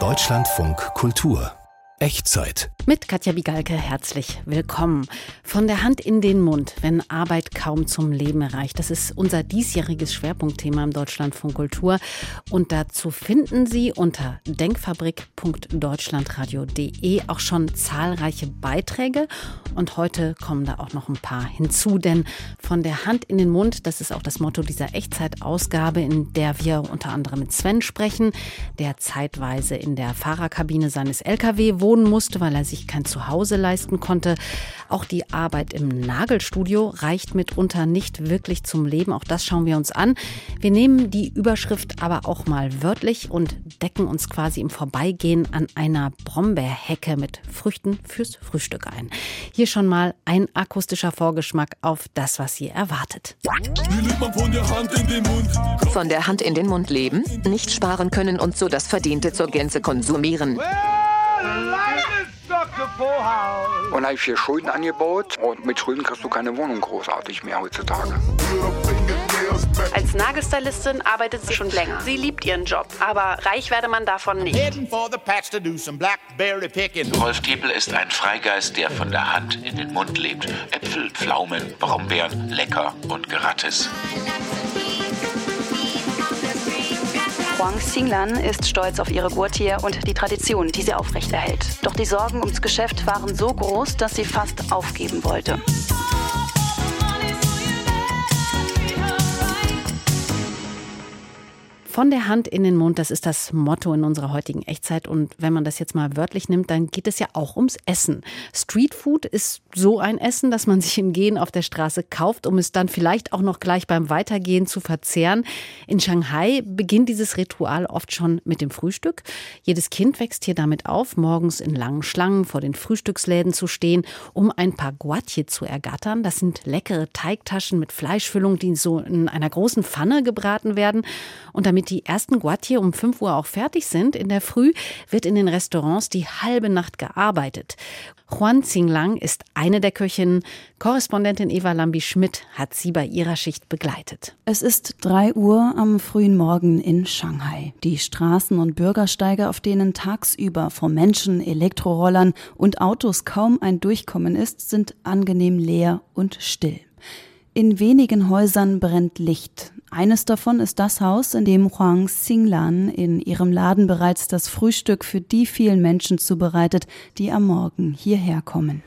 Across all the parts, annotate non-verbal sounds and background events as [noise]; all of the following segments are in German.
Deutschlandfunk Kultur Echtzeit. Mit Katja Bigalke herzlich willkommen. Von der Hand in den Mund, wenn Arbeit kaum zum Leben erreicht. Das ist unser diesjähriges Schwerpunktthema im Deutschlandfunk Kultur. Und dazu finden Sie unter denkfabrik.deutschlandradio.de auch schon zahlreiche Beiträge. Und heute kommen da auch noch ein paar hinzu, denn von der Hand in den Mund, das ist auch das Motto dieser Echtzeitausgabe, in der wir unter anderem mit Sven sprechen, der zeitweise in der Fahrerkabine seines LKW wohnt wohnen musste, weil er sich kein Zuhause leisten konnte. Auch die Arbeit im Nagelstudio reicht mitunter nicht wirklich zum Leben. Auch das schauen wir uns an. Wir nehmen die Überschrift aber auch mal wörtlich und decken uns quasi im Vorbeigehen an einer Brombeerhecke mit Früchten fürs Frühstück ein. Hier schon mal ein akustischer Vorgeschmack auf das, was Sie erwartet. Von der Hand in den Mund leben, nicht sparen können und so das Verdiente zur Gänze konsumieren. Und habe ich hier Schulden angebaut und mit Schulden kriegst du keine Wohnung großartig mehr heutzutage. Als Nagelstylistin arbeitet sie schon länger. Sie liebt ihren Job, aber reich werde man davon nicht. Rolf Diepel ist ein Freigeist, der von der Hand in den Mund lebt. Äpfel, Pflaumen, Brombeeren, lecker und gratis. Huang Xinglan ist stolz auf ihre Gurtier und die Tradition, die sie aufrechterhält. Doch die Sorgen ums Geschäft waren so groß, dass sie fast aufgeben wollte. Von der Hand in den Mund, das ist das Motto in unserer heutigen Echtzeit. Und wenn man das jetzt mal wörtlich nimmt, dann geht es ja auch ums Essen. Streetfood ist so ein Essen, das man [laughs] sich im Gehen auf der Straße kauft, um es dann vielleicht auch noch gleich beim Weitergehen zu verzehren. In Shanghai beginnt dieses Ritual oft schon mit dem Frühstück. Jedes Kind wächst hier damit auf, morgens in langen Schlangen vor den Frühstücksläden zu stehen, um ein paar Guatje zu ergattern. Das sind leckere Teigtaschen mit Fleischfüllung, die so in einer großen Pfanne gebraten werden. Und damit damit die ersten Guatje um 5 Uhr auch fertig sind in der Früh, wird in den Restaurants die halbe Nacht gearbeitet. Juan Xinglang ist eine der Köchinnen. Korrespondentin Eva Lambi-Schmidt hat sie bei ihrer Schicht begleitet. Es ist 3 Uhr am frühen Morgen in Shanghai. Die Straßen und Bürgersteige, auf denen tagsüber vor Menschen, Elektrorollern und Autos kaum ein Durchkommen ist, sind angenehm leer und still. In wenigen Häusern brennt Licht. Eines davon ist das Haus, in dem Huang Xinglan in ihrem Laden bereits das Frühstück für die vielen Menschen zubereitet, die am Morgen hierher kommen.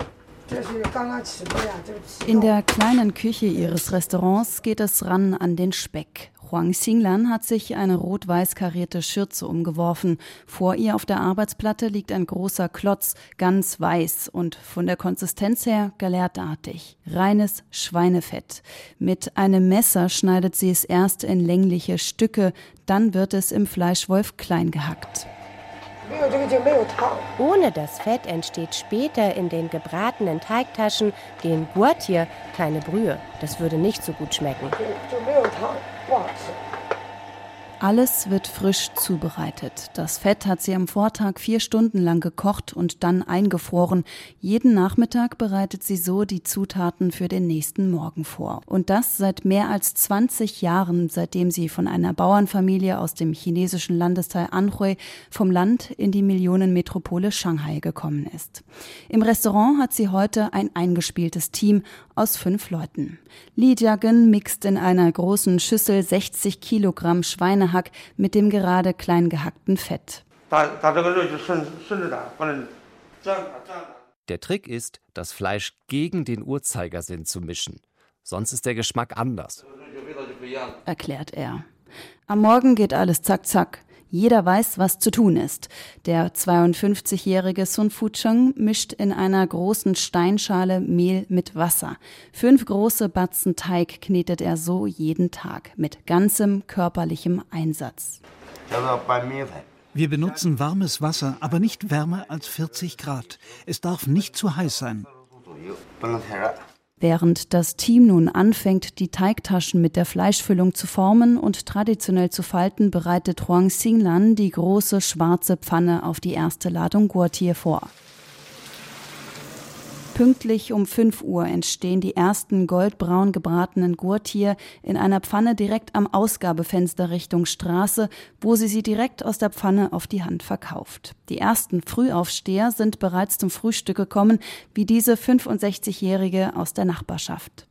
In der kleinen Küche ihres Restaurants geht es ran an den Speck. Huang Xinglan hat sich eine rot-weiß karierte Schürze umgeworfen. Vor ihr auf der Arbeitsplatte liegt ein großer Klotz, ganz weiß und von der Konsistenz her galertartig. Reines Schweinefett. Mit einem Messer schneidet sie es erst in längliche Stücke, dann wird es im Fleischwolf klein gehackt. Ohne das Fett entsteht später in den gebratenen Teigtaschen, den Guatier, keine Brühe. Das würde nicht so gut schmecken. Alles wird frisch zubereitet. Das Fett hat sie am Vortag vier Stunden lang gekocht und dann eingefroren. Jeden Nachmittag bereitet sie so die Zutaten für den nächsten Morgen vor. Und das seit mehr als 20 Jahren, seitdem sie von einer Bauernfamilie aus dem chinesischen Landesteil Anhui vom Land in die Millionenmetropole Shanghai gekommen ist. Im Restaurant hat sie heute ein eingespieltes Team aus fünf Leuten. Li Jiagen mixt in einer großen Schüssel 60 Kilogramm Schweinehack mit dem gerade klein gehackten Fett. Der Trick ist, das Fleisch gegen den Uhrzeigersinn zu mischen. Sonst ist der Geschmack anders. Erklärt er. Am Morgen geht alles zack zack. Jeder weiß, was zu tun ist. Der 52-jährige Sun Fucheng mischt in einer großen Steinschale Mehl mit Wasser. Fünf große Batzen Teig knetet er so jeden Tag mit ganzem körperlichem Einsatz. Wir benutzen warmes Wasser, aber nicht wärmer als 40 Grad. Es darf nicht zu heiß sein. Während das Team nun anfängt, die Teigtaschen mit der Fleischfüllung zu formen und traditionell zu falten, bereitet Huang Xinglan die große schwarze Pfanne auf die erste Ladung Gurtier vor. Pünktlich um 5 Uhr entstehen die ersten goldbraun gebratenen Gurtier in einer Pfanne direkt am Ausgabefenster Richtung Straße, wo sie sie direkt aus der Pfanne auf die Hand verkauft. Die ersten Frühaufsteher sind bereits zum Frühstück gekommen, wie diese 65-Jährige aus der Nachbarschaft.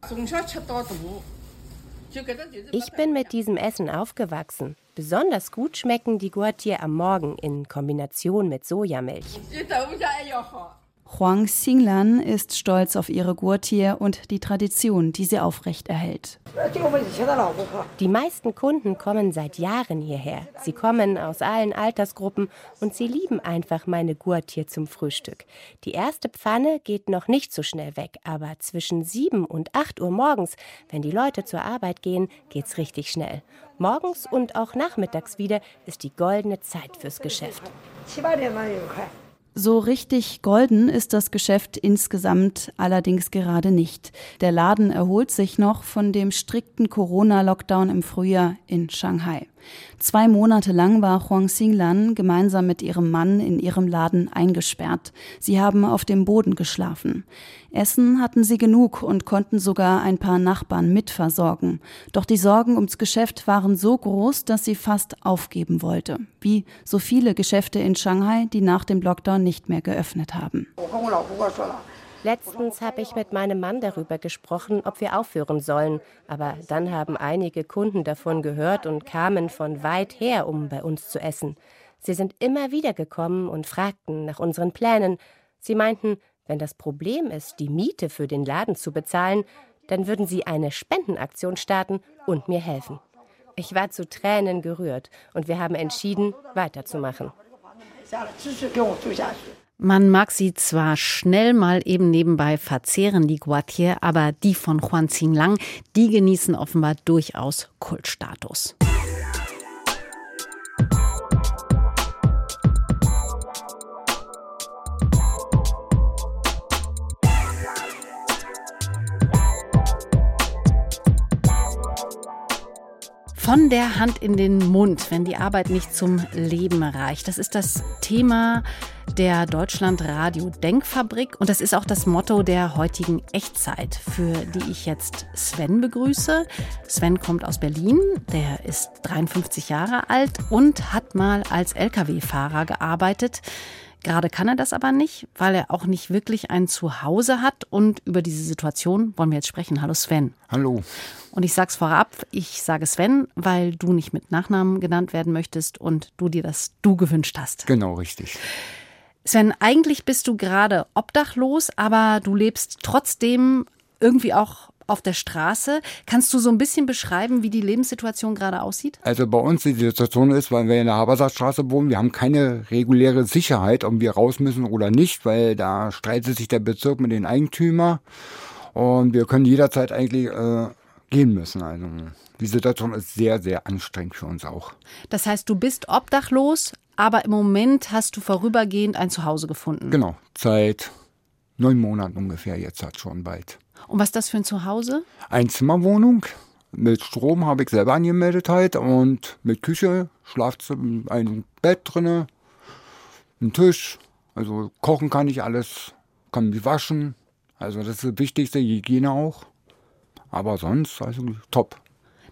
Ich bin mit diesem Essen aufgewachsen. Besonders gut schmecken die Gurtier am Morgen in Kombination mit Sojamilch. Huang Xinglan ist stolz auf ihre Gurtier und die Tradition, die sie aufrechterhält. Die meisten Kunden kommen seit Jahren hierher. Sie kommen aus allen Altersgruppen und sie lieben einfach meine Gurtier zum Frühstück. Die erste Pfanne geht noch nicht so schnell weg, aber zwischen 7 und 8 Uhr morgens, wenn die Leute zur Arbeit gehen, geht's richtig schnell. Morgens und auch nachmittags wieder ist die goldene Zeit fürs Geschäft. So richtig golden ist das Geschäft insgesamt allerdings gerade nicht. Der Laden erholt sich noch von dem strikten Corona-Lockdown im Frühjahr in Shanghai. Zwei Monate lang war Huang Xinglan gemeinsam mit ihrem Mann in ihrem Laden eingesperrt. Sie haben auf dem Boden geschlafen. Essen hatten sie genug und konnten sogar ein paar Nachbarn mitversorgen. Doch die Sorgen ums Geschäft waren so groß, dass sie fast aufgeben wollte. Wie so viele Geschäfte in Shanghai, die nach dem Lockdown nicht mehr geöffnet haben. Letztens habe ich mit meinem Mann darüber gesprochen, ob wir aufhören sollen. Aber dann haben einige Kunden davon gehört und kamen von weit her, um bei uns zu essen. Sie sind immer wieder gekommen und fragten nach unseren Plänen. Sie meinten, wenn das Problem ist, die Miete für den Laden zu bezahlen, dann würden sie eine Spendenaktion starten und mir helfen. Ich war zu Tränen gerührt und wir haben entschieden, weiterzumachen. Man mag sie zwar schnell mal eben nebenbei verzehren, die Guatier, aber die von Juan Lang, die genießen offenbar durchaus Kultstatus. Von der Hand in den Mund, wenn die Arbeit nicht zum Leben reicht. Das ist das Thema der Deutschlandradio Denkfabrik und das ist auch das Motto der heutigen Echtzeit, für die ich jetzt Sven begrüße. Sven kommt aus Berlin, der ist 53 Jahre alt und hat mal als Lkw-Fahrer gearbeitet. Gerade kann er das aber nicht, weil er auch nicht wirklich ein Zuhause hat. Und über diese Situation wollen wir jetzt sprechen. Hallo Sven. Hallo. Und ich sage es vorab, ich sage Sven, weil du nicht mit Nachnamen genannt werden möchtest und du dir das Du gewünscht hast. Genau, richtig. Sven, eigentlich bist du gerade obdachlos, aber du lebst trotzdem irgendwie auch auf der Straße. Kannst du so ein bisschen beschreiben, wie die Lebenssituation gerade aussieht? Also bei uns die Situation ist, weil wir in der Habersackstraße wohnen, wir haben keine reguläre Sicherheit, ob wir raus müssen oder nicht, weil da streitet sich der Bezirk mit den Eigentümer und wir können jederzeit eigentlich äh, gehen müssen. Also die Situation ist sehr, sehr anstrengend für uns auch. Das heißt, du bist obdachlos, aber im Moment hast du vorübergehend ein Zuhause gefunden. Genau, seit neun Monaten ungefähr jetzt hat schon bald. Und was ist das für ein Zuhause? Einzimmerwohnung. Mit Strom habe ich selber angemeldet halt und mit Küche, Schlafzimmer, ein Bett drinne, ein Tisch. Also kochen kann ich alles, kann mich waschen. Also das ist das Wichtigste, Hygiene auch. Aber sonst, also top.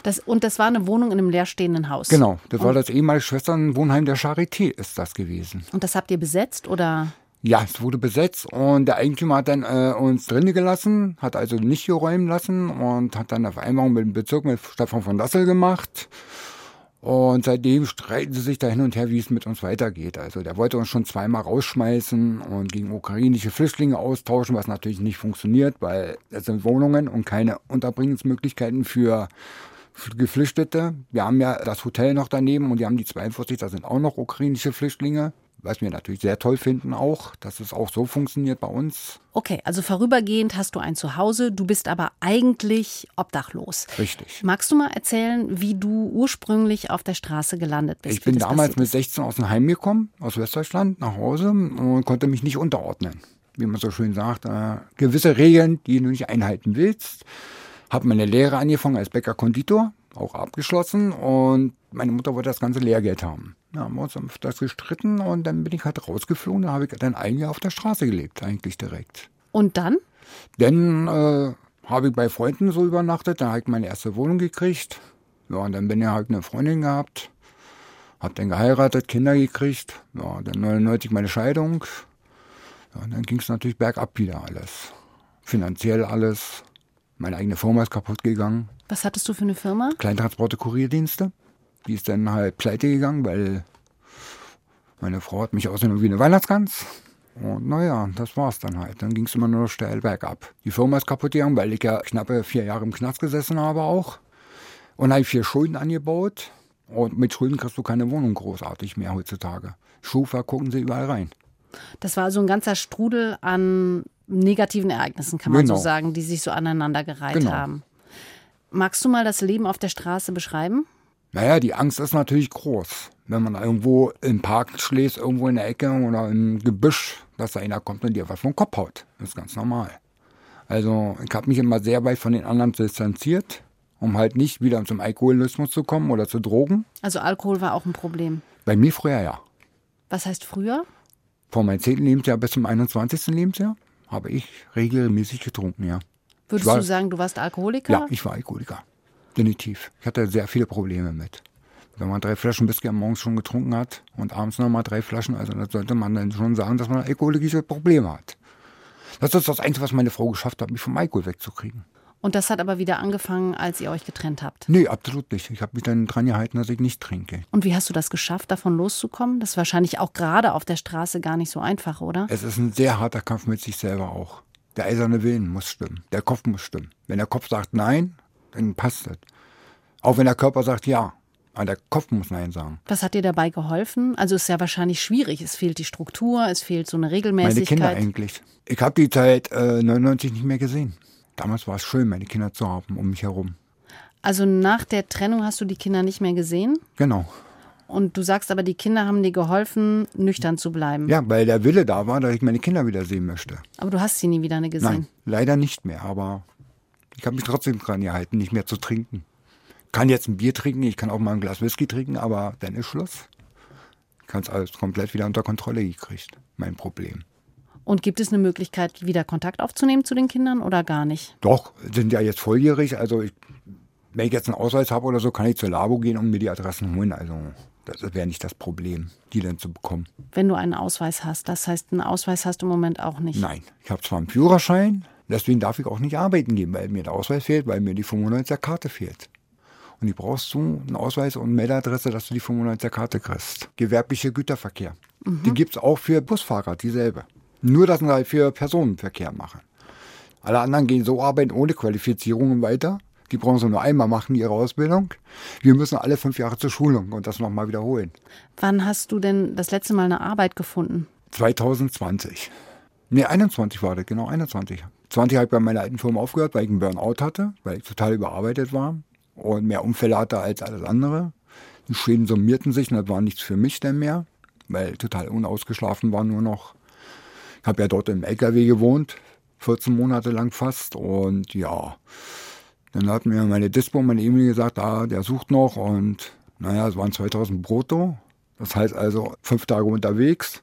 Das, und das war eine Wohnung in einem leerstehenden Haus. Genau, das war das ehemalige Schwesternwohnheim der Charité ist das gewesen. Und das habt ihr besetzt oder? Ja, es wurde besetzt und der Eigentümer hat dann äh, uns drinnen gelassen, hat also nicht geräumen lassen und hat dann auf einmal mit dem Bezirk mit Stefan von Dassel gemacht. Und seitdem streiten sie sich da hin und her, wie es mit uns weitergeht. Also der wollte uns schon zweimal rausschmeißen und gegen ukrainische Flüchtlinge austauschen, was natürlich nicht funktioniert, weil es sind Wohnungen und keine Unterbringungsmöglichkeiten für Geflüchtete. Wir haben ja das Hotel noch daneben und die haben die 42, da sind auch noch ukrainische Flüchtlinge was wir natürlich sehr toll finden auch, dass es auch so funktioniert bei uns. Okay, also vorübergehend hast du ein Zuhause, du bist aber eigentlich obdachlos. Richtig. Magst du mal erzählen, wie du ursprünglich auf der Straße gelandet bist? Ich bin damals mit 16 aus dem Heim gekommen, aus Westdeutschland, nach Hause und konnte mich nicht unterordnen. Wie man so schön sagt, äh, gewisse Regeln, die du nicht einhalten willst. Habe meine Lehre angefangen als Bäcker-Konditor, auch abgeschlossen und meine Mutter wollte das ganze Lehrgeld haben. Da haben wir uns das gestritten und dann bin ich halt rausgeflogen. Da habe ich dann ein Jahr auf der Straße gelebt, eigentlich direkt. Und dann? Dann äh, habe ich bei Freunden so übernachtet, dann habe ich meine erste Wohnung gekriegt. Ja, und dann bin ich halt eine Freundin gehabt, habe dann geheiratet, Kinder gekriegt. Ja, dann 99 meine Scheidung. Ja, und dann ging es natürlich bergab wieder alles. Finanziell alles. Meine eigene Firma ist kaputt gegangen. Was hattest du für eine Firma? Kleintransporte Kurierdienste. Die ist dann halt pleite gegangen, weil meine Frau hat mich ausgenommen wie eine Weihnachtsgans. Und naja, das war's dann halt. Dann ging es immer nur steil bergab. Die Firma ist kaputt gegangen, weil ich ja knappe vier Jahre im Knast gesessen habe auch. Und habe ich vier Schulden angebaut. Und mit Schulden kriegst du keine Wohnung großartig mehr heutzutage. Schufa gucken sie überall rein. Das war also ein ganzer Strudel an negativen Ereignissen, kann man Genau. so sagen, die sich so aneinandergereiht Genau. haben. Magst du mal das Leben auf der Straße beschreiben? Naja, die Angst ist natürlich groß. Wenn man irgendwo im Park schläft, irgendwo in der Ecke oder im Gebüsch, dass da einer kommt und dir was vom Kopf haut. Das ist ganz normal. Also ich habe mich immer sehr weit von den anderen distanziert, um halt nicht wieder zum Alkoholismus zu kommen oder zu Drogen. Also Alkohol war auch ein Problem. Bei mir früher ja. Was heißt früher? Von meinem 10. Lebensjahr bis zum 21. Lebensjahr habe ich regelmäßig getrunken, ja. Würdest war- du sagen, du warst Alkoholiker? Ja, ich war Alkoholiker. Definitiv. Ich hatte sehr viele Probleme mit. Wenn man drei Flaschen Whisky am Morgen schon getrunken hat und abends nochmal drei Flaschen, also da sollte man dann schon sagen, dass man alkoholische Probleme hat. Das ist das Einzige, was meine Frau geschafft hat, mich vom Alkohol wegzukriegen. Und das hat aber wieder angefangen, als ihr euch getrennt habt. Nee, absolut nicht. Ich habe mich dann dran gehalten, dass ich nicht trinke. Und wie hast du das geschafft, davon loszukommen? Das ist wahrscheinlich auch gerade auf der Straße gar nicht so einfach, oder? Es ist ein sehr harter Kampf mit sich selber auch. Der eiserne Willen muss stimmen. Der Kopf muss stimmen. Wenn der Kopf sagt Nein, dann passt es. Auch wenn der Körper sagt Ja. Aber der Kopf muss Nein sagen. Was hat dir dabei geholfen? Also es ist ja wahrscheinlich schwierig. Es fehlt die Struktur, es fehlt so eine Meine Regelmäßigkeit. Kinder eigentlich. Ich habe die Zeit äh, 99 nicht mehr gesehen. Damals war es schön, meine Kinder zu haben um mich herum. Also nach der Trennung hast du die Kinder nicht mehr gesehen? Genau. Und du sagst aber, die Kinder haben dir geholfen, nüchtern zu bleiben. Ja, weil der Wille da war, dass ich meine Kinder wieder sehen möchte. Aber du hast sie nie wieder gesehen. Nein, leider nicht mehr. Aber ich habe mich trotzdem dran gehalten, nicht mehr zu trinken. Kann jetzt ein Bier trinken, ich kann auch mal ein Glas Whisky trinken, aber dann ist Schluss. Ich kann es alles komplett wieder unter Kontrolle gekriegt. Mein Problem. Und gibt es eine Möglichkeit, wieder Kontakt aufzunehmen zu den Kindern oder gar nicht? Doch, sind ja jetzt volljährig. Also ich, wenn ich jetzt einen Ausweis habe oder so, kann ich zur Labo gehen und mir die Adressen holen. Also das wäre nicht das Problem, die dann zu bekommen. Wenn du einen Ausweis hast. Das heißt, einen Ausweis hast du im Moment auch nicht. Nein, ich habe zwar einen Führerschein, deswegen darf ich auch nicht arbeiten gehen, weil mir der Ausweis fehlt, weil mir die 95er Karte fehlt. Und die brauchst du einen Ausweis und eine Meldeadresse, dass du die 95er Karte kriegst. Gewerbliche Güterverkehr. Die gibt es auch für Busfahrer, dieselbe. Nur, dass wir halt für Personenverkehr machen. Alle anderen gehen so arbeiten ohne Qualifizierungen weiter. Die brauchen sie nur einmal machen, ihre Ausbildung. Wir müssen alle fünf Jahre zur Schulung und das nochmal wiederholen. Wann hast du denn das letzte Mal eine Arbeit gefunden? 2020. Nee, 21 war das, genau, 21. 20 habe ich bei meiner alten Firma aufgehört, weil ich einen Burnout hatte, weil ich total überarbeitet war und mehr Unfälle hatte als alles andere. Die Schäden summierten sich und das war nichts für mich denn mehr, weil ich total unausgeschlafen war nur noch. Ich habe ja dort im LKW gewohnt, 14 Monate lang fast und ja, dann hat mir meine Dispo, meine Emil gesagt, ah, der sucht noch und naja, es waren 2000 brutto. Das heißt also fünf Tage unterwegs,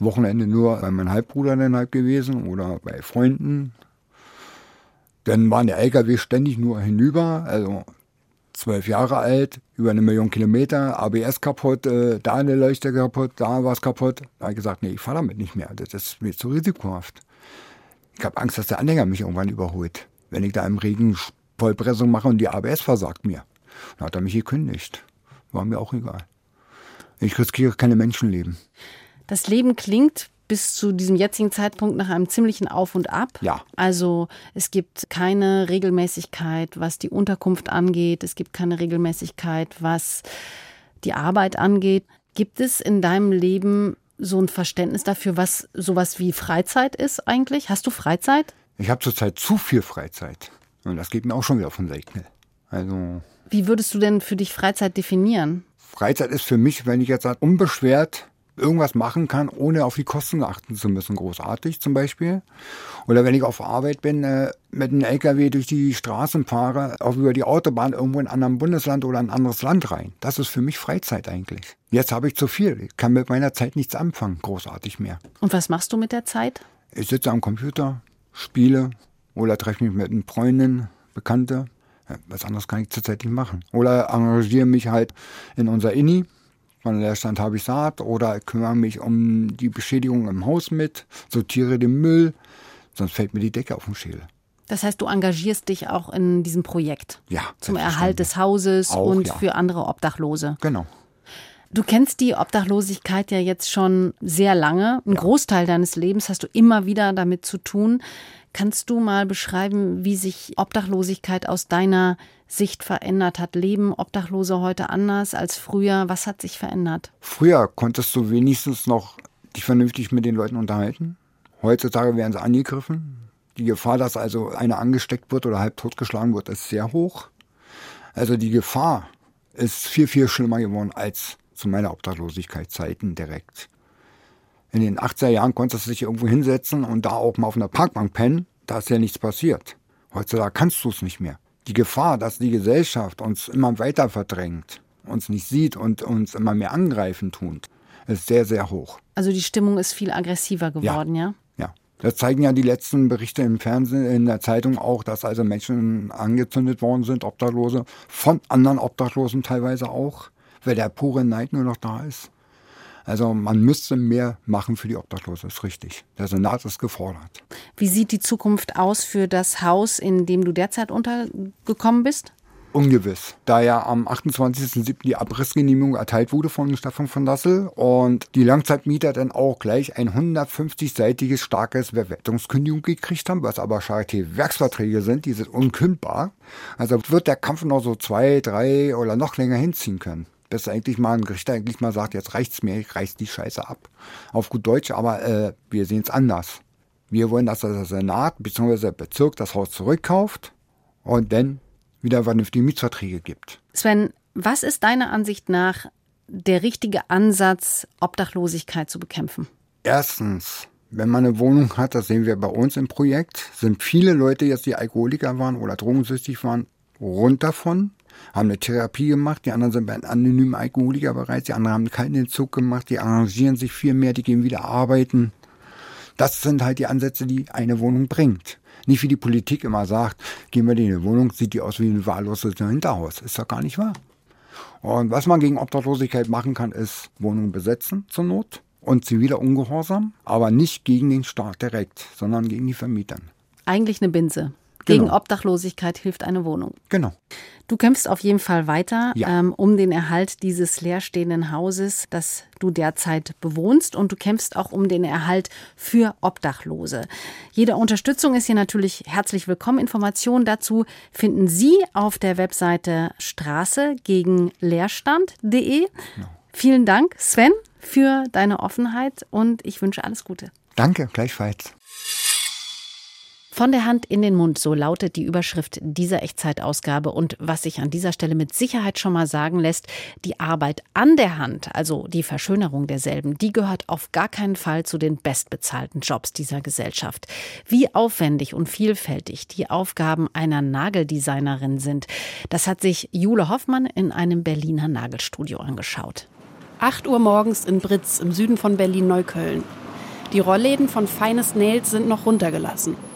Wochenende nur bei meinem Halbbruder dann halt gewesen oder bei Freunden. Dann waren der LKW ständig nur hinüber, also zwölf Jahre alt, über eine Million Kilometer, ABS kaputt, äh, da eine Leuchte kaputt, da was kaputt. Da habe ich gesagt, nee, ich fahre damit nicht mehr, das ist mir zu risikohaft. Ich habe Angst, dass der Anhänger mich irgendwann überholt, wenn ich da im Regen Vollbremsung mache und die ABS versagt mir. Dann hat er mich gekündigt. War mir auch egal. Ich riskiere keine Menschenleben. Das Leben klingt bis zu diesem jetzigen Zeitpunkt nach einem ziemlichen Auf und Ab. Ja. Also es gibt keine Regelmäßigkeit, was die Unterkunft angeht. Es gibt keine Regelmäßigkeit, was die Arbeit angeht. Gibt es in deinem Leben so ein Verständnis dafür, was sowas wie Freizeit ist eigentlich? Hast du Freizeit? Ich habe zurzeit zu viel Freizeit. Und das geht mir auch schon wieder von Seiten. Also Wie würdest du denn für dich Freizeit definieren? Freizeit ist für mich, wenn ich jetzt sage, unbeschwert irgendwas machen kann, ohne auf die Kosten achten zu müssen, großartig zum Beispiel. Oder wenn ich auf Arbeit bin, äh, mit einem LKW durch die Straßen fahre, auch über die Autobahn irgendwo in ein anderes Bundesland oder ein anderes Land rein. Das ist für mich Freizeit eigentlich. Jetzt habe ich zu viel. Ich kann mit meiner Zeit nichts anfangen, großartig mehr. Und was machst du mit der Zeit? Ich sitze am Computer, spiele oder treffe mich mit einer Freundin, Bekannte. Was anderes kann ich zurzeit nicht machen. Oder engagiere mich halt in unser INI. Von Leerstand habe ich Saat. Oder kümmere mich um die Beschädigung im Haus mit, sortiere den Müll. Sonst fällt mir die Decke auf den Schädel. Das heißt, du engagierst dich auch in diesem Projekt. Ja. Zum Erhalt des Hauses Auch, und ja. für andere Obdachlose. Genau. Du kennst die Obdachlosigkeit ja jetzt schon sehr lange. Ein Großteil deines Lebens hast du immer wieder damit zu tun. Kannst du mal beschreiben, wie sich Obdachlosigkeit aus deiner Sicht verändert hat? Leben Obdachlose heute anders als früher? Was hat sich verändert? Früher konntest du wenigstens noch dich vernünftig mit den Leuten unterhalten. Heutzutage werden sie angegriffen. Die Gefahr, dass also einer angesteckt wird oder halb totgeschlagen wird, ist sehr hoch. Also die Gefahr ist viel, viel schlimmer geworden als zu meiner Obdachlosigkeitszeiten direkt. In den 80er Jahren konntest du dich irgendwo hinsetzen und da auch mal auf einer Parkbank pennen. Da ist ja nichts passiert. Heutzutage kannst du es nicht mehr. Die Gefahr, dass die Gesellschaft uns immer weiter verdrängt, uns nicht sieht und uns immer mehr angreifen tut, ist sehr, sehr hoch. Also die Stimmung ist viel aggressiver geworden, ja? Ja. Das zeigen ja die letzten Berichte im Fernsehen, in der Zeitung auch, dass also Menschen angezündet worden sind, Obdachlose, von anderen Obdachlosen teilweise auch, weil der pure Neid nur noch da ist. Also man müsste mehr machen für die Obdachlose, ist richtig. Der Senat ist gefordert. Wie sieht die Zukunft aus für das Haus, in dem du derzeit untergekommen bist? Ungewiss, da ja am 28.07. die Abrissgenehmigung erteilt wurde von Stefan von Dassel und die Langzeitmieter dann auch gleich ein 150-seitiges starkes Bewertungskündigung gekriegt haben, was aber Charité-Werksverträge sind, die sind unkündbar. Also wird der Kampf noch so zwei, drei oder noch länger hinziehen können. Bis eigentlich mal ein Richter eigentlich mal sagt, jetzt reicht's mir, ich reiß die Scheiße ab. Auf gut Deutsch, aber äh, wir sehen es anders. Wir wollen, dass der Senat bzw. der Bezirk das Haus zurückkauft und dann wieder vernünftige Mietverträge gibt. Sven, was ist deiner Ansicht nach der richtige Ansatz, Obdachlosigkeit zu bekämpfen? Erstens, wenn man eine Wohnung hat, das sehen wir bei uns im Projekt, sind viele Leute jetzt, die Alkoholiker waren oder drogensüchtig waren, rund davon, haben eine Therapie gemacht, die anderen sind bei einem anonymen Alkoholiker bereits, die anderen haben keinen Entzug gemacht, die arrangieren sich viel mehr, die gehen wieder arbeiten. Das sind halt die Ansätze, die eine Wohnung bringt. Nicht wie die Politik immer sagt, gehen wir in eine Wohnung, sieht die aus wie ein wahlloses Hinterhaus. Ist doch gar nicht wahr. Und was man gegen Obdachlosigkeit machen kann, ist Wohnungen besetzen zur Not und ziviler Ungehorsam, aber nicht gegen den Staat direkt, sondern gegen die Vermieter. Eigentlich eine Binse. Gegen Genau. Obdachlosigkeit hilft eine Wohnung. Genau. Du kämpfst auf jeden Fall weiter Ja. ähm, um den Erhalt dieses leerstehenden Hauses, das du derzeit bewohnst. Und du kämpfst auch um den Erhalt für Obdachlose. Jede Unterstützung ist hier natürlich herzlich willkommen. Informationen dazu finden Sie auf der Webseite straße gegen Leerstand.de. Vielen Dank, Sven, für deine Offenheit und ich wünsche alles Gute. Danke, gleichfalls. Von der Hand in den Mund, so lautet die Überschrift dieser Echtzeitausgabe. Und was sich an dieser Stelle mit Sicherheit schon mal sagen lässt, die Arbeit an der Hand, also die Verschönerung derselben, die gehört auf gar keinen Fall zu den bestbezahlten Jobs dieser Gesellschaft. Wie aufwendig und vielfältig die Aufgaben einer Nageldesignerin sind, das hat sich Jule Hoffmann in einem Berliner Nagelstudio angeschaut. 8 Uhr morgens in Britz im Süden von Berlin-Neukölln. Die Rollläden von Feines Nails sind noch runtergelassen.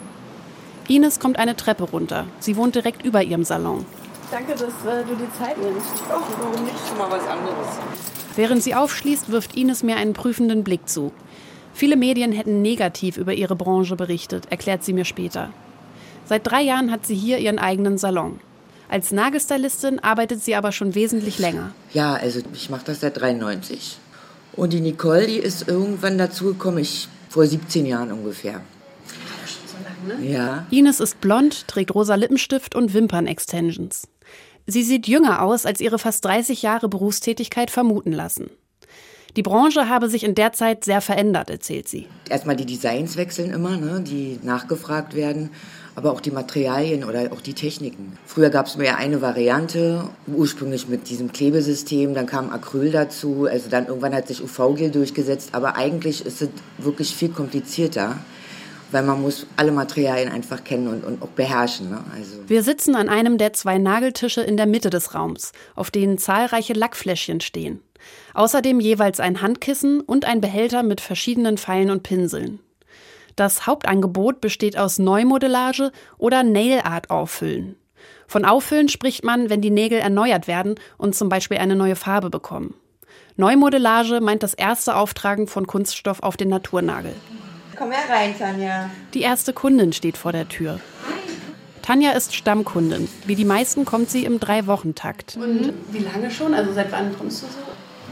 Ines kommt eine Treppe runter. Sie wohnt direkt über ihrem Salon. Danke, dass äh, du die Zeit nimmst. Oh, warum nicht? Schon mal was anderes. Während sie aufschließt, wirft Ines mir einen prüfenden Blick zu. Viele Medien hätten negativ über ihre Branche berichtet, erklärt sie mir später. Seit drei Jahren hat sie hier ihren eigenen Salon. Als Nagelstylistin arbeitet sie aber schon wesentlich länger. Ja, also ich mache das seit 93. Und die Nicole, die ist irgendwann dazugekommen, ich vor 17 Jahren ungefähr. Ja. Ines ist blond, trägt rosa Lippenstift und Wimpern-Extensions. Sie sieht jünger aus, als ihre fast 30 Jahre Berufstätigkeit vermuten lassen. Die Branche habe sich in der Zeit sehr verändert, erzählt sie. Erstmal die Designs wechseln immer, ne, die nachgefragt werden, aber auch die Materialien oder auch die Techniken. Früher gab es nur ja eine Variante, ursprünglich mit diesem Klebesystem, dann kam Acryl dazu, also dann irgendwann hat sich UV-Gel durchgesetzt, aber eigentlich ist es wirklich viel komplizierter, weil man muss alle Materialien einfach kennen und, und auch beherrschen. Ne? Also Wir sitzen an einem der zwei Nageltische in der Mitte des Raums, auf denen zahlreiche Lackfläschchen stehen. Außerdem jeweils ein Handkissen und ein Behälter mit verschiedenen Pfeilen und Pinseln. Das Hauptangebot besteht aus Neumodellage oder Nail Art auffüllen. Von Auffüllen spricht man, wenn die Nägel erneuert werden und zum Beispiel eine neue Farbe bekommen. Neumodellage meint das erste Auftragen von Kunststoff auf den Naturnagel. Komm herein, Tanja. Die erste Kundin steht vor der Tür. Tanja ist Stammkundin. Wie die meisten kommt sie im Drei-Wochen-Takt. Und wie lange schon? Also seit wann kommst du so?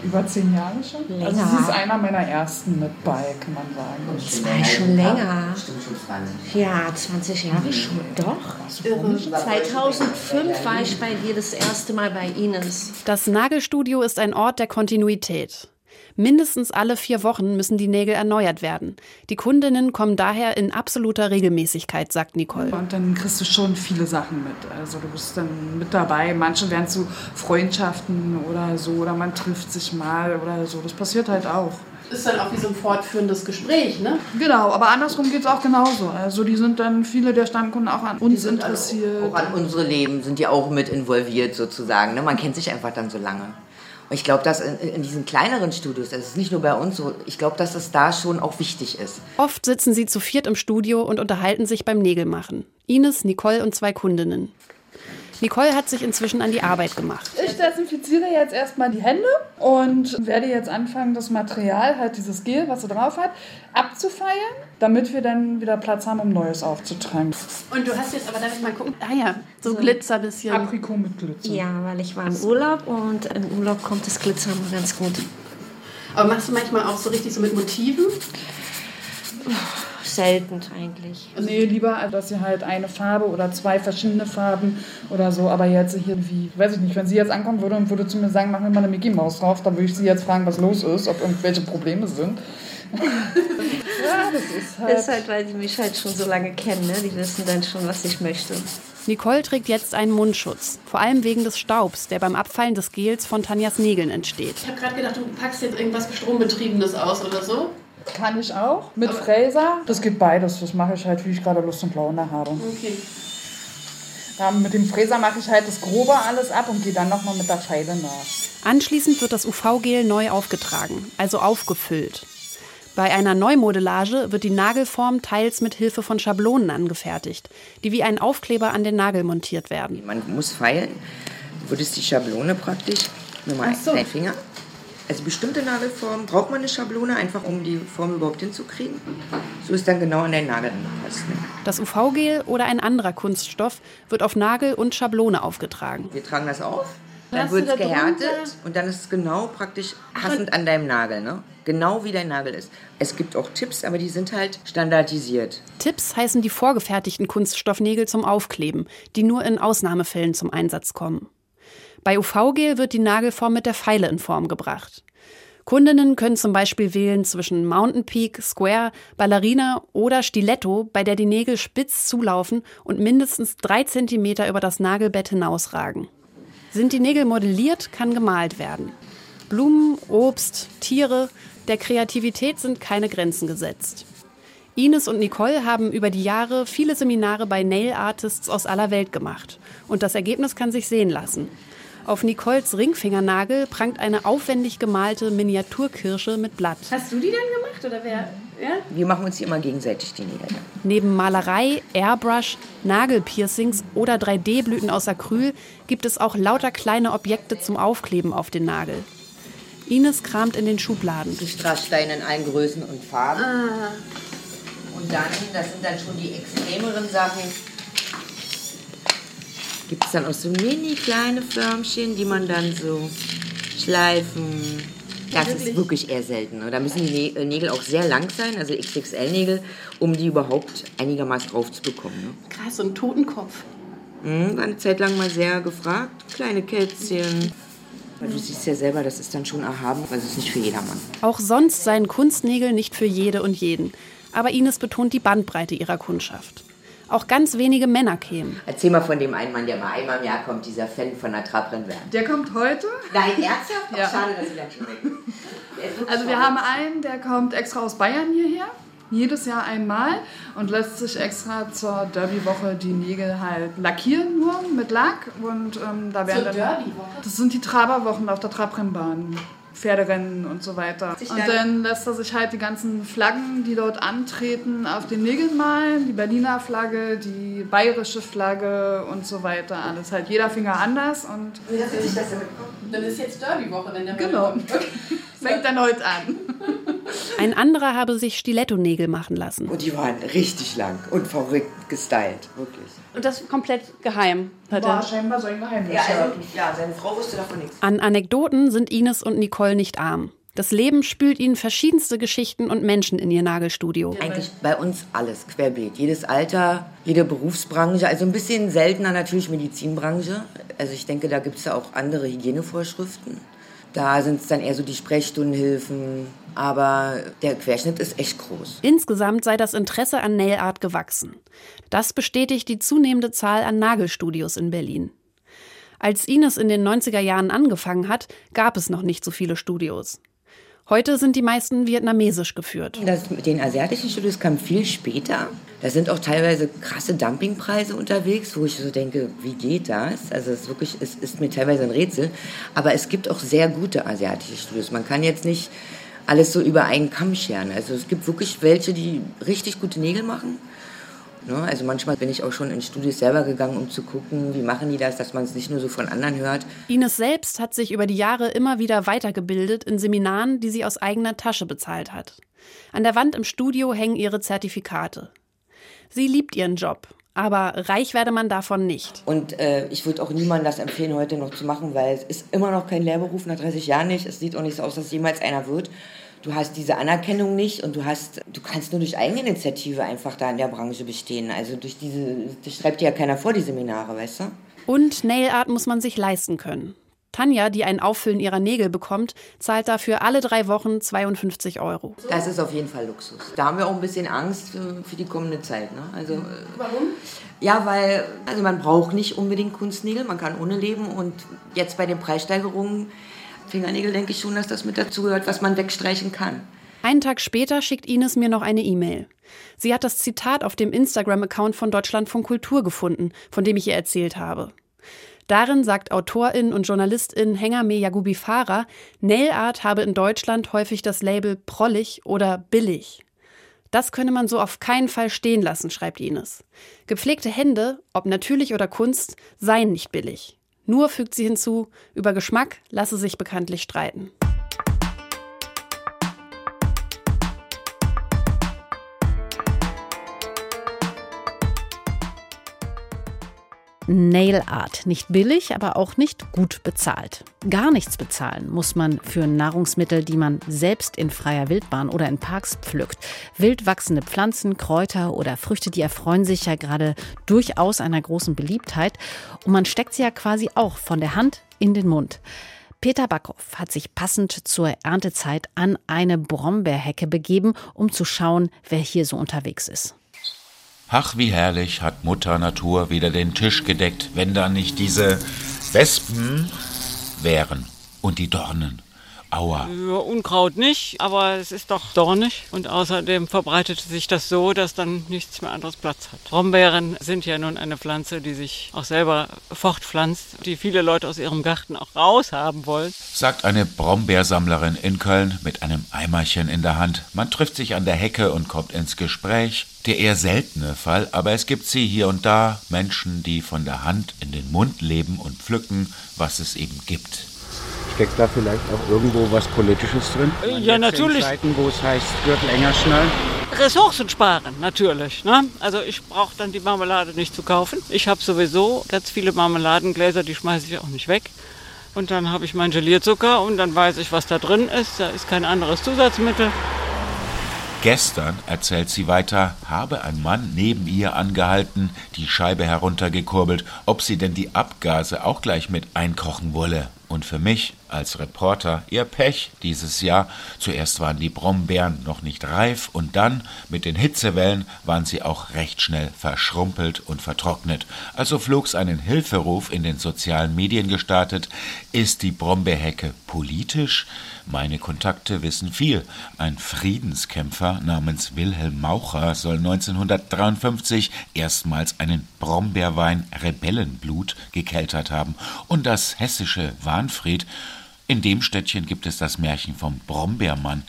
Über zehn Jahre schon. Länger. Also sie ist einer meiner ersten mit bei, kann man sagen. Zwei schon länger. Stimmt schon 20. Ja, 20 Jahre schon. Doch. Irre. 2005 war ich bei dir das erste Mal bei Ines. Das Nagelstudio ist ein Ort der Kontinuität. Mindestens alle vier Wochen müssen die Nägel erneuert werden. Die Kundinnen kommen daher in absoluter Regelmäßigkeit, sagt Nicole. Und dann kriegst du schon viele Sachen mit. Also du bist dann mit dabei. Manche werden zu Freundschaften oder so oder man trifft sich mal oder so. Das passiert halt auch. Ist dann auch wie so ein fortführendes Gespräch, ne? Genau, aber andersrum geht es auch genauso. Also die sind dann, viele der Stammkunden auch an uns interessiert. Auch an unsere Leben sind die auch mit involviert sozusagen. Ne? Man kennt sich einfach dann so lange. Und ich glaube, dass in, in diesen kleineren Studios, das ist nicht nur bei uns so, ich glaube, dass es da schon auch wichtig ist. Oft sitzen sie zu viert im Studio und unterhalten sich beim Nägelmachen. Ines, Nicole und zwei Kundinnen. Nicole hat sich inzwischen an die Arbeit gemacht. Ich desinfiziere jetzt erstmal die Hände und werde jetzt anfangen, das Material, halt dieses Gel, was sie drauf hat, abzufeiern, damit wir dann wieder Platz haben, um Neues aufzutragen. Und du hast jetzt, aber darf ich mal gucken? Ah ja, so, Glitzer bisschen. Aprikot mit Glitzer. Ja, weil ich war im Urlaub und im Urlaub kommt das Glitzer immer ganz gut. Aber machst du manchmal auch so richtig so mit Motiven? Selten eigentlich. Nee, lieber, als dass sie halt eine Farbe oder zwei verschiedene Farben oder so. Aber jetzt hier wie, weiß ich nicht, wenn sie jetzt ankommen würde und würde zu mir sagen, mach mir mal eine Mickey Maus drauf, dann würde ich sie jetzt fragen, was los ist, ob irgendwelche Probleme sind. [laughs] ja, das ist halt. Das ist halt, weil die mich halt schon so lange kennen, ne? Die wissen dann schon, was ich möchte. Nicole trägt jetzt einen Mundschutz, vor allem wegen des Staubs, der beim Abfallen des Gels von Tanjas Nägeln entsteht. Ich habe gerade gedacht, du packst jetzt irgendwas Strombetriebenes aus oder so. Kann ich auch. Mit Fräser. Das geht beides. Das mache ich halt, wie ich gerade Lust und Laune habe. Okay. Ja, mit dem Fräser mache ich halt das Grobe alles ab und gehe dann nochmal mit der Feile nach. Anschließend wird das UV-Gel neu aufgetragen, also aufgefüllt. Bei einer Neumodellage wird die Nagelform teils mit Hilfe von Schablonen angefertigt, die wie ein Aufkleber an den Nagel montiert werden. Man muss feilen. Du würdest die Schablone praktisch, nur mal so. deinen Finger. Also bestimmte Nagelformen braucht man eine Schablone, einfach um die Form überhaupt hinzukriegen. So ist dann genau an den Nagel angepasst. Ne? Das UV-Gel oder ein anderer Kunststoff wird auf Nagel und Schablone aufgetragen. Wir tragen das auf, dann wird es gehärtet drunter- und dann ist es genau praktisch passend an deinem Nagel. Ne? Genau wie dein Nagel ist. Es gibt auch Tipps, aber die sind halt standardisiert. Tipps heißen die vorgefertigten Kunststoffnägel zum Aufkleben, die nur in Ausnahmefällen zum Einsatz kommen. Bei UV-Gel wird die Nagelform mit der Feile in Form gebracht. Kundinnen können zum Beispiel wählen zwischen Mountain Peak, Square, Ballerina oder Stiletto, bei der die Nägel spitz zulaufen und mindestens drei Zentimeter über das Nagelbett hinausragen. Sind die Nägel modelliert, kann gemalt werden. Blumen, Obst, Tiere, der Kreativität sind keine Grenzen gesetzt. Ines und Nicole haben über die Jahre viele Seminare bei Nail Artists aus aller Welt gemacht. Und das Ergebnis kann sich sehen lassen. Auf Nicoles Ringfingernagel prangt eine aufwendig gemalte Miniaturkirsche mit Blatt. Hast du die denn gemacht oder wer? Ja? Wir machen uns hier immer gegenseitig die Nägel. Neben Malerei, Airbrush, Nagelpiercings oder 3D-Blüten aus Acryl gibt es auch lauter kleine Objekte zum Aufkleben auf den Nagel. Ines kramt in den Schubladen. Strasssteine in allen Größen und Farben. Ah. Und dann, das sind dann schon die extremeren Sachen. Gibt es dann auch so mini kleine Förmchen, die man dann so schleifen. Das ist wirklich eher selten. ne? Da müssen die äh, Nägel auch sehr lang sein, also XXL-Nägel, um die überhaupt einigermaßen drauf zu bekommen. Ne? Krass, so ein Totenkopf. Mhm, war eine Zeit lang mal sehr gefragt. Kleine Kätzchen. Weil du siehst ja selber, das ist dann schon erhaben, weil es ist nicht für jedermann. Auch sonst seien Kunstnägel nicht für jede und jeden. Aber Ines betont die Bandbreite ihrer Kundschaft. Auch ganz wenige Männer kämen. Erzähl mal von dem einen Mann, der mal einmal im Jahr kommt, dieser Fan von der Trabrennbahn. Der kommt heute. Nein, ernsthaft? Ja. Schade, dass sie dann schon weg Also wir haben einen, der kommt extra aus Bayern hierher. Jedes Jahr einmal und lässt sich extra zur Derby-Woche die Nägel halt lackieren nur mit Lack. Und ähm, da werden Zur dann. Derby-Woche? Das sind die Traberwochen auf der Trabrennbahn. Pferderennen und so weiter. Und dann lässt er sich halt die ganzen Flaggen, die dort antreten, auf den Nägeln malen. Die Berliner Flagge, die bayerische Flagge und so weiter. Alles halt jeder Finger anders. Und das Dann ist jetzt Derby-Woche, wenn der Genau. [laughs] Fängt dann heute an. Ein anderer habe sich Stiletto-Nägel machen lassen. Und die waren richtig lang und verrückt gestylt, wirklich. Und das komplett geheim. Hat War er. scheinbar so ein Geheimnis. Ja, also, ja, seine Frau wusste davon nichts. An Anekdoten sind Ines und Nicole nicht arm. Das Leben spült ihnen verschiedenste Geschichten und Menschen in ihr Nagelstudio. Eigentlich bei uns alles, querbeet. Jedes Alter, jede Berufsbranche. Also ein bisschen seltener natürlich Medizinbranche. Also ich denke, da gibt es ja auch andere Hygienevorschriften. Da sind es dann eher so die Sprechstundenhilfen. Aber der Querschnitt ist echt groß. Insgesamt sei das Interesse an Nail Art gewachsen. Das bestätigt die zunehmende Zahl an Nagelstudios in Berlin. Als Ines in den 90er Jahren angefangen hat, gab es noch nicht so viele Studios. Heute sind die meisten vietnamesisch geführt. Das mit den asiatischen Studios kam viel später. Da sind auch teilweise krasse Dumpingpreise unterwegs, wo ich so denke, wie geht das? Also es ist wirklich, es ist mir teilweise ein Rätsel. Aber es gibt auch sehr gute asiatische Studios. Man kann jetzt nicht alles so über einen Kamm scheren. Also es gibt wirklich welche, die richtig gute Nägel machen. Ne? Also manchmal bin ich auch schon in Studios selber gegangen, um zu gucken, wie machen die das, dass man es nicht nur so von anderen hört. Ines selbst hat sich über die Jahre immer wieder weitergebildet in Seminaren, die sie aus eigener Tasche bezahlt hat. An der Wand im Studio hängen ihre Zertifikate. Sie liebt ihren Job, aber reich werde man davon nicht. Und äh, ich würde auch niemandem das empfehlen, heute noch zu machen, weil es ist immer noch kein Lehrberuf, nach 30 Jahren nicht. Es sieht auch nicht so aus, dass jemals einer wird. Du hast diese Anerkennung nicht und du hast, du kannst nur durch Eigeninitiative einfach da in der Branche bestehen. Also durch diese, das schreibt dir ja keiner vor, die Seminare, weißt du? Und Nail Art muss man sich leisten können. Tanja, die ein Auffüllen ihrer Nägel bekommt, zahlt dafür alle drei Wochen 52 Euro. Das ist auf jeden Fall Luxus. Da haben wir auch ein bisschen Angst für, für die kommende Zeit. Ne? Also, äh, Warum? ja, weil also man braucht nicht unbedingt Kunstnägel, man kann ohne leben. Und jetzt bei den Preissteigerungen, Fingernägel, denke ich schon, dass das mit dazugehört, was man wegstreichen kann. Einen Tag später schickt Ines mir noch eine E-Mail. Sie hat das Zitat auf dem Instagram-Account von Deutschlandfunk Kultur gefunden, von dem ich ihr erzählt habe. Darin sagt Autorin und Journalistin Hengame Yagubi Farah, Nail Art habe in Deutschland häufig das Label prollig oder billig. Das könne man so auf keinen Fall stehen lassen, schreibt Ines. Gepflegte Hände, ob natürlich oder Kunst, seien nicht billig. Nur fügt sie hinzu, über Geschmack lasse sich bekanntlich streiten. Nail Art. Nicht billig, aber auch nicht gut bezahlt. Gar nichts bezahlen muss man für Nahrungsmittel, die man selbst in freier Wildbahn oder in Parks pflückt. Wild wachsende Pflanzen, Kräuter oder Früchte, die erfreuen sich ja gerade durchaus einer großen Beliebtheit. Und man steckt sie ja quasi auch von der Hand in den Mund. Peter Backhoff hat sich passend zur Erntezeit an eine Brombeerhecke begeben, um zu schauen, wer hier so unterwegs ist. Ach, wie herrlich hat Mutter Natur wieder den Tisch gedeckt, wenn da nicht diese Wespen wären und die Dornen. Aua. Ja, Unkraut nicht, aber es ist doch dornig und außerdem verbreitet sich das so, dass dann nichts mehr anderes Platz hat. Brombeeren sind ja nun eine Pflanze, die sich auch selber fortpflanzt, die viele Leute aus ihrem Garten auch raushaben wollen. Sagt eine Brombeersammlerin in Köln mit einem Eimerchen in der Hand. Man trifft sich an der Hecke und kommt ins Gespräch. Der eher seltene Fall, aber es gibt sie hier und da, Menschen, die von der Hand in den Mund leben und pflücken, was es eben gibt. Steckt da vielleicht auch irgendwo was Politisches drin? Äh, ja, natürlich. In Zeiten, wo es heißt, Gürtel enger schnallen. Ressourcen sparen, natürlich. Ne? Also ich brauche dann die Marmelade nicht zu kaufen. Ich habe sowieso ganz viele Marmeladengläser, die schmeiße ich auch nicht weg. Und dann habe ich meinen Gelierzucker und dann weiß ich, was da drin ist. Da ist kein anderes Zusatzmittel. Gestern, erzählt sie weiter, habe ein Mann neben ihr angehalten, die Scheibe heruntergekurbelt, ob sie denn die Abgase auch gleich mit einkochen wolle. Und für mich als Reporter ihr Pech dieses Jahr. Zuerst waren die Brombeeren noch nicht reif und dann mit den Hitzewellen waren sie auch recht schnell verschrumpelt und vertrocknet. Also flog's einen Hilferuf in den sozialen Medien gestartet. Ist die Brombeerhecke politisch? Meine Kontakte wissen viel. Ein Friedenskämpfer namens Wilhelm Maucher soll 1953 erstmals einen Brombeerwein Rebellenblut gekeltert haben. Und das hessische Wahnfried In dem Städtchen gibt es das Märchen vom Brombeermann,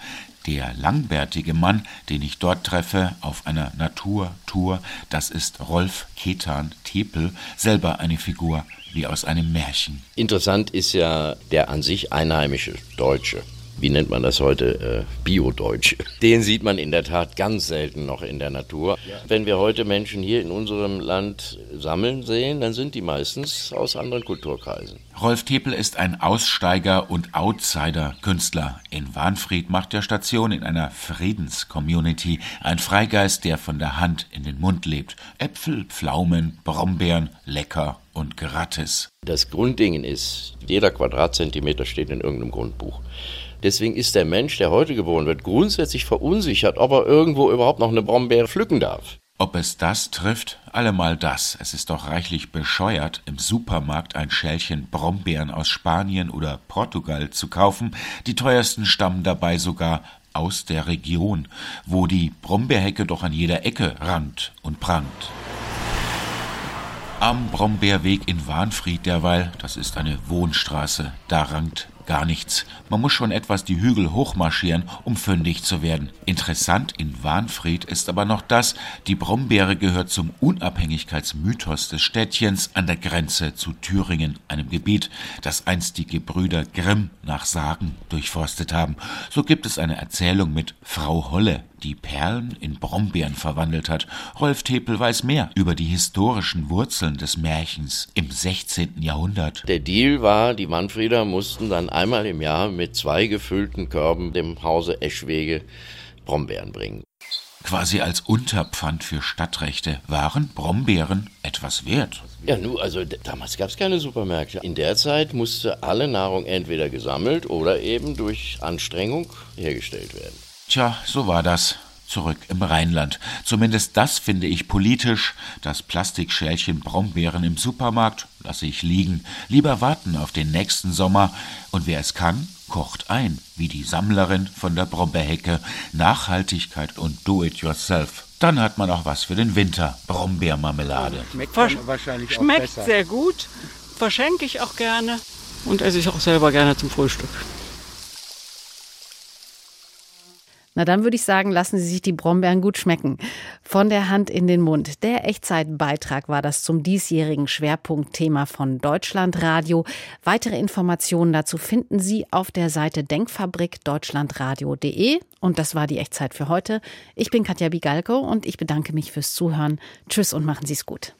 der langbärtige Mann, den ich dort treffe, auf einer Naturtour, das ist Rolf Ketan Tepel, selber eine Figur wie aus einem Märchen. Interessant ist ja der an sich einheimische Deutsche wie nennt man das heute, äh, Bio-Deutsch. Den sieht man in der Tat ganz selten noch in der Natur. Wenn wir heute Menschen hier in unserem Land sammeln sehen, dann sind die meistens aus anderen Kulturkreisen. Rolf Tepel ist ein Aussteiger und Outsider-Künstler. In Warnfried macht er Station in einer Friedenscommunity. Ein Freigeist, der von der Hand in den Mund lebt. Äpfel, Pflaumen, Brombeeren, lecker und gratis. Das Grundding ist, jeder Quadratzentimeter steht in irgendeinem Grundbuch. Deswegen ist der Mensch, der heute geboren wird, grundsätzlich verunsichert, ob er irgendwo überhaupt noch eine Brombeere pflücken darf. Ob es das trifft? Allemal das. Es ist doch reichlich bescheuert, im Supermarkt ein Schälchen Brombeeren aus Spanien oder Portugal zu kaufen. Die teuersten stammen dabei sogar aus der Region, wo die Brombeerhecke doch an jeder Ecke rankt und prangt. Am Brombeerweg in Warnfried derweil, das ist eine Wohnstraße, da rankt gar nichts. Man muss schon etwas die Hügel hochmarschieren, um fündig zu werden. Interessant in Warnfried ist aber noch das, die Brombeere gehört zum Unabhängigkeitsmythos des Städtchens an der Grenze zu Thüringen, einem Gebiet, das einst die Gebrüder Grimm nach Sagen durchforstet haben. So gibt es eine Erzählung mit Frau Holle, die Perlen in Brombeeren verwandelt hat. Rolf Tepel weiß mehr über die historischen Wurzeln des Märchens im 16. Jahrhundert. Der Deal war, die Manfreder mussten dann einmal im Jahr mit zwei gefüllten Körben dem Hause Eschwege Brombeeren bringen. Quasi als Unterpfand für Stadtrechte waren Brombeeren etwas wert. Ja, nun, also damals gab es keine Supermärkte. In der Zeit musste alle Nahrung entweder gesammelt oder eben durch Anstrengung hergestellt werden. Tja, so war das. Zurück im Rheinland. Zumindest das finde ich politisch. Das Plastikschälchen Brombeeren im Supermarkt lasse ich liegen. Lieber warten auf den nächsten Sommer. Und wer es kann, kocht ein, wie die Sammlerin von der Brombeerhecke. Nachhaltigkeit und Do-it-yourself. Dann hat man auch was für den Winter. Brombeermarmelade. Schmeckt wahrscheinlich Schmeckt sehr gut. Verschenke ich auch gerne. Und esse ich auch selber gerne zum Frühstück. Na dann würde ich sagen, lassen Sie sich die Brombeeren gut schmecken. Von der Hand in den Mund. Der Echtzeitbeitrag war das zum diesjährigen Schwerpunktthema von Deutschlandradio. Weitere Informationen dazu finden Sie auf der Seite Denkfabrik deutschlandradio.de. Und das war die Echtzeit für heute. Ich bin Katja Bigalko und ich bedanke mich fürs Zuhören. Tschüss und machen Sie es gut.